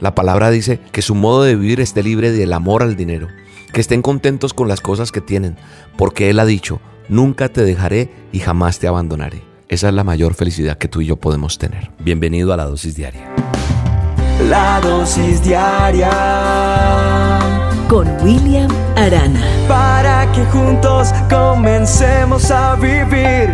La palabra dice que su modo de vivir esté libre del amor al dinero, que estén contentos con las cosas que tienen, porque Él ha dicho, nunca te dejaré y jamás te abandonaré. Esa es la mayor felicidad que tú y yo podemos tener. Bienvenido a la dosis diaria. La dosis diaria con William Arana. Para que juntos comencemos a vivir.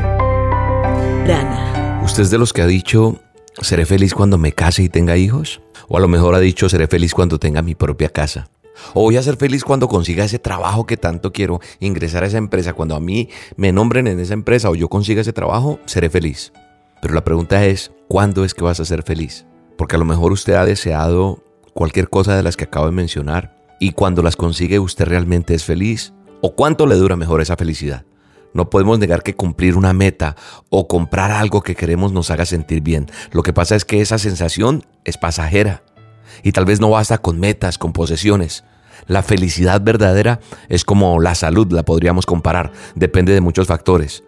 Arana. ¿Usted es de los que ha dicho, seré feliz cuando me case y tenga hijos? O a lo mejor ha dicho, seré feliz cuando tenga mi propia casa. O voy a ser feliz cuando consiga ese trabajo que tanto quiero, ingresar a esa empresa. Cuando a mí me nombren en esa empresa o yo consiga ese trabajo, seré feliz. Pero la pregunta es, ¿cuándo es que vas a ser feliz? Porque a lo mejor usted ha deseado cualquier cosa de las que acabo de mencionar y cuando las consigue usted realmente es feliz. ¿O cuánto le dura mejor esa felicidad? No podemos negar que cumplir una meta o comprar algo que queremos nos haga sentir bien. Lo que pasa es que esa sensación es pasajera. Y tal vez no basta con metas, con posesiones. La felicidad verdadera es como la salud, la podríamos comparar. Depende de muchos factores.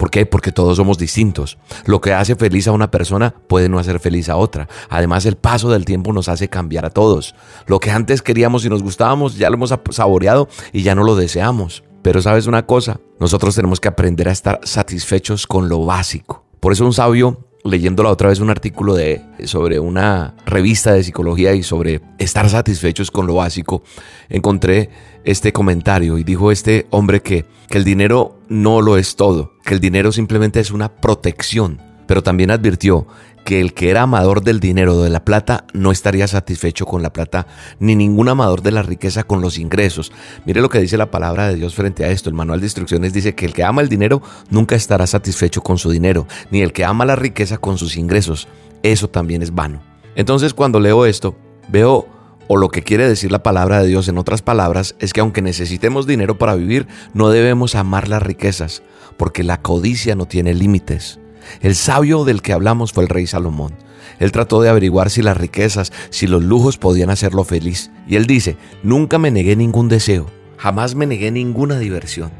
¿Por qué? Porque todos somos distintos. Lo que hace feliz a una persona puede no hacer feliz a otra. Además, el paso del tiempo nos hace cambiar a todos. Lo que antes queríamos y nos gustábamos, ya lo hemos saboreado y ya no lo deseamos. Pero sabes una cosa, nosotros tenemos que aprender a estar satisfechos con lo básico. Por eso un sabio leyendo la otra vez un artículo de, sobre una revista de psicología y sobre estar satisfechos con lo básico, encontré este comentario y dijo este hombre que, que el dinero no lo es todo, que el dinero simplemente es una protección, pero también advirtió que el que era amador del dinero o de la plata no estaría satisfecho con la plata, ni ningún amador de la riqueza con los ingresos. Mire lo que dice la palabra de Dios frente a esto. El manual de instrucciones dice que el que ama el dinero nunca estará satisfecho con su dinero, ni el que ama la riqueza con sus ingresos. Eso también es vano. Entonces cuando leo esto, veo o lo que quiere decir la palabra de Dios en otras palabras es que aunque necesitemos dinero para vivir, no debemos amar las riquezas, porque la codicia no tiene límites. El sabio del que hablamos fue el rey Salomón. Él trató de averiguar si las riquezas, si los lujos podían hacerlo feliz. Y él dice, nunca me negué ningún deseo, jamás me negué ninguna diversión.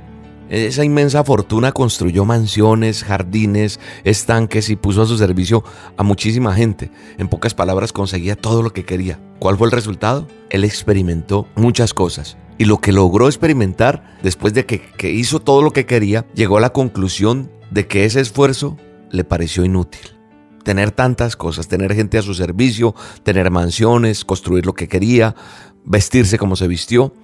Esa inmensa fortuna construyó mansiones, jardines, estanques y puso a su servicio a muchísima gente. En pocas palabras conseguía todo lo que quería. ¿Cuál fue el resultado? Él experimentó muchas cosas. Y lo que logró experimentar, después de que, que hizo todo lo que quería, llegó a la conclusión de que ese esfuerzo le pareció inútil. Tener tantas cosas, tener gente a su servicio, tener mansiones, construir lo que quería, vestirse como se vistió.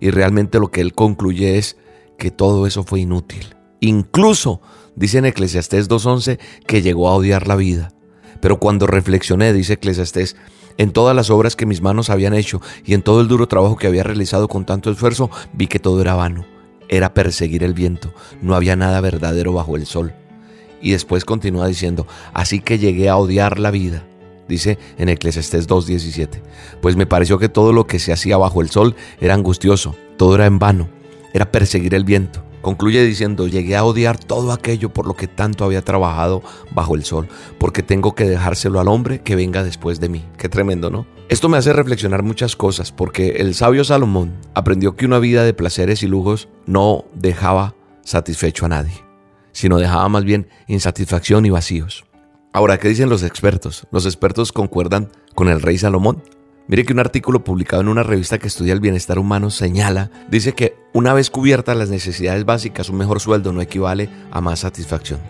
Y realmente lo que él concluye es que todo eso fue inútil. Incluso, dice en Eclesiastés 2.11, que llegó a odiar la vida. Pero cuando reflexioné, dice Eclesiastés, en todas las obras que mis manos habían hecho y en todo el duro trabajo que había realizado con tanto esfuerzo, vi que todo era vano. Era perseguir el viento. No había nada verdadero bajo el sol. Y después continúa diciendo, así que llegué a odiar la vida. Dice en Eclesiastés 2.17, pues me pareció que todo lo que se hacía bajo el sol era angustioso, todo era en vano, era perseguir el viento. Concluye diciendo, llegué a odiar todo aquello por lo que tanto había trabajado bajo el sol, porque tengo que dejárselo al hombre que venga después de mí. Qué tremendo, ¿no? Esto me hace reflexionar muchas cosas, porque el sabio Salomón aprendió que una vida de placeres y lujos no dejaba satisfecho a nadie sino dejaba más bien insatisfacción y vacíos. Ahora, ¿qué dicen los expertos? Los expertos concuerdan con el rey Salomón. Mire que un artículo publicado en una revista que estudia el bienestar humano señala, dice que una vez cubiertas las necesidades básicas, un mejor sueldo no equivale a más satisfacción.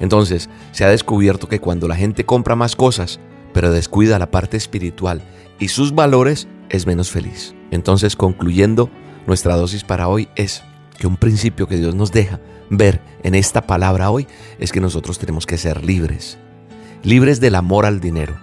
Entonces, se ha descubierto que cuando la gente compra más cosas, pero descuida la parte espiritual y sus valores, es menos feliz. Entonces, concluyendo, nuestra dosis para hoy es que un principio que Dios nos deja ver en esta palabra hoy es que nosotros tenemos que ser libres, libres del amor al dinero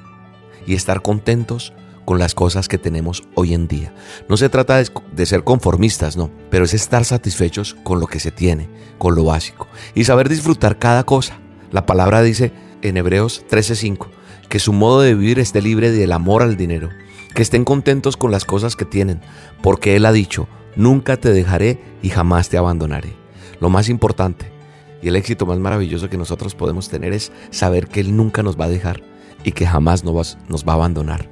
y estar contentos con las cosas que tenemos hoy en día. No se trata de, ser conformistas, no, pero es estar satisfechos con lo que se tiene, con lo básico y saber disfrutar cada cosa. La palabra dice en Hebreos 13:5 que su modo de vivir esté libre del amor al dinero, que estén contentos con las cosas que tienen, porque Él ha dicho, nunca te dejaré y jamás te abandonaré. Lo más importante y el éxito más maravilloso que nosotros podemos tener es saber que Él nunca nos va a dejar y que jamás nos va a abandonar.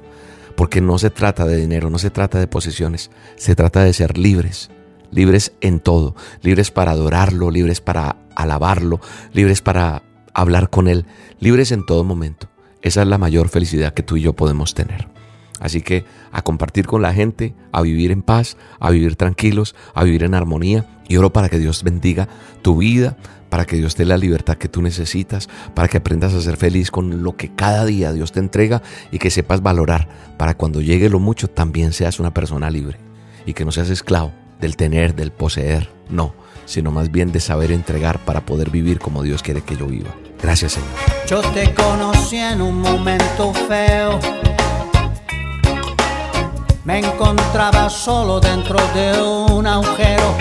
Porque no se trata de dinero, no se trata de posesiones, se trata de ser libres, libres en todo, libres para adorarlo, libres para alabarlo, libres para hablar con Él, libres en todo momento. Esa es la mayor felicidad que tú y yo podemos tener. Así que a compartir con la gente, a vivir en paz, a vivir tranquilos, a vivir en armonía. Y oro para que Dios bendiga tu vida, para que Dios te dé la libertad que tú necesitas, para que aprendas a ser feliz con lo que cada día Dios te entrega y que sepas valorar, para cuando llegue lo mucho también seas una persona libre y que no seas esclavo del tener, del poseer, no, sino más bien de saber entregar para poder vivir como Dios quiere que yo viva. Gracias Señor. Yo te conocí en un momento feo. Me encontraba solo dentro de un agujero.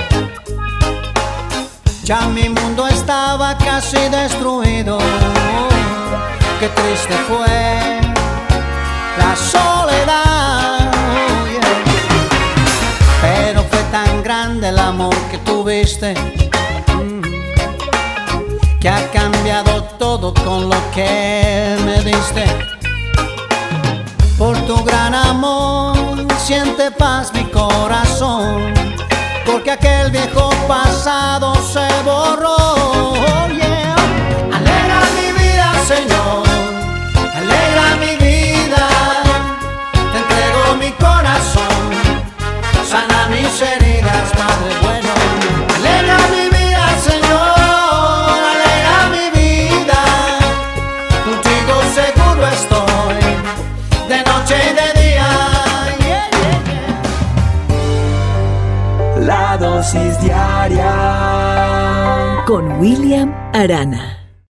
Ya mi mundo estaba casi destruido. Qué triste fue la soledad. Pero fue tan grande el amor que tuviste que ha cambiado todo con lo que me diste. Por tu gran amor siente paz mi corazón porque aquel viejo pasado se borró. Con William Arana.